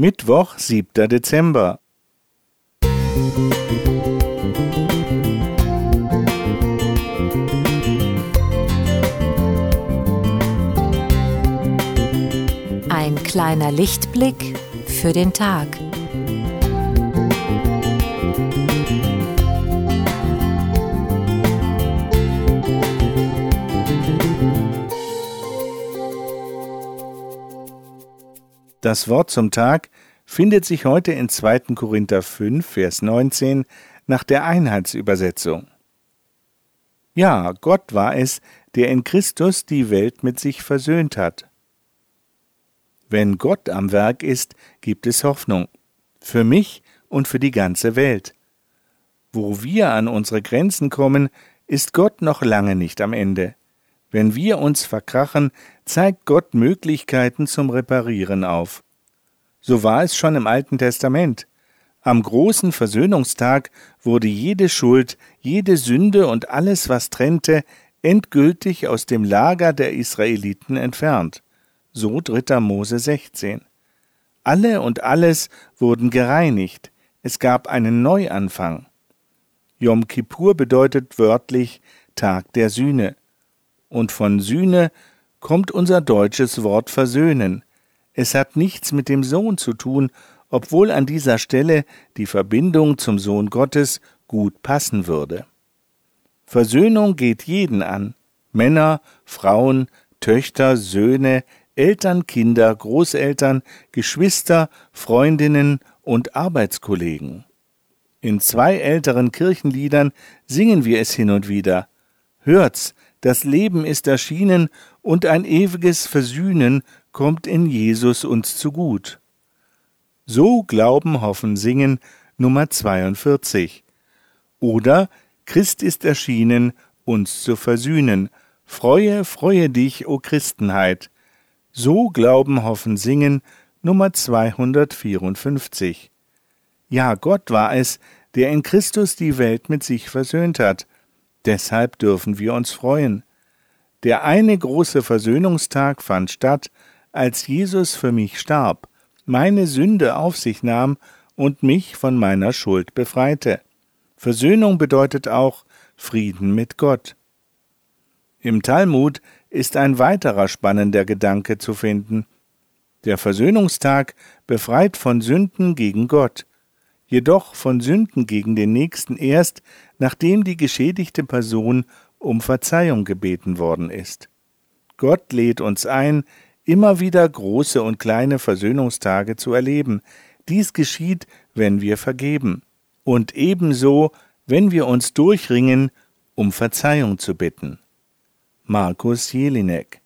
Mittwoch, 7. Dezember. Ein kleiner Lichtblick für den Tag. Das Wort zum Tag findet sich heute in 2. Korinther 5, Vers 19 nach der Einheitsübersetzung. Ja, Gott war es, der in Christus die Welt mit sich versöhnt hat. Wenn Gott am Werk ist, gibt es Hoffnung. Für mich und für die ganze Welt. Wo wir an unsere Grenzen kommen, ist Gott noch lange nicht am Ende. Wenn wir uns verkrachen, zeigt Gott Möglichkeiten zum Reparieren auf. So war es schon im Alten Testament. Am großen Versöhnungstag wurde jede Schuld, jede Sünde und alles, was trennte, endgültig aus dem Lager der Israeliten entfernt. So 3. Mose 16. Alle und alles wurden gereinigt. Es gab einen Neuanfang. Yom Kippur bedeutet wörtlich Tag der Sühne und von Sühne kommt unser deutsches Wort versöhnen. Es hat nichts mit dem Sohn zu tun, obwohl an dieser Stelle die Verbindung zum Sohn Gottes gut passen würde. Versöhnung geht jeden an. Männer, Frauen, Töchter, Söhne, Eltern, Kinder, Großeltern, Geschwister, Freundinnen und Arbeitskollegen. In zwei älteren Kirchenliedern singen wir es hin und wieder. Hört's, das Leben ist erschienen und ein ewiges Versühnen kommt in Jesus uns zu gut. So Glauben, Hoffen, Singen Nummer 42. Oder Christ ist erschienen, uns zu versühnen. Freue, freue dich, o Christenheit. So Glauben, Hoffen, Singen Nummer 254. Ja, Gott war es, der in Christus die Welt mit sich versöhnt hat. Deshalb dürfen wir uns freuen. Der eine große Versöhnungstag fand statt, als Jesus für mich starb, meine Sünde auf sich nahm und mich von meiner Schuld befreite. Versöhnung bedeutet auch Frieden mit Gott. Im Talmud ist ein weiterer spannender Gedanke zu finden. Der Versöhnungstag befreit von Sünden gegen Gott jedoch von Sünden gegen den Nächsten erst, nachdem die geschädigte Person um Verzeihung gebeten worden ist. Gott lädt uns ein, immer wieder große und kleine Versöhnungstage zu erleben. Dies geschieht, wenn wir vergeben. Und ebenso, wenn wir uns durchringen, um Verzeihung zu bitten. Markus Jelinek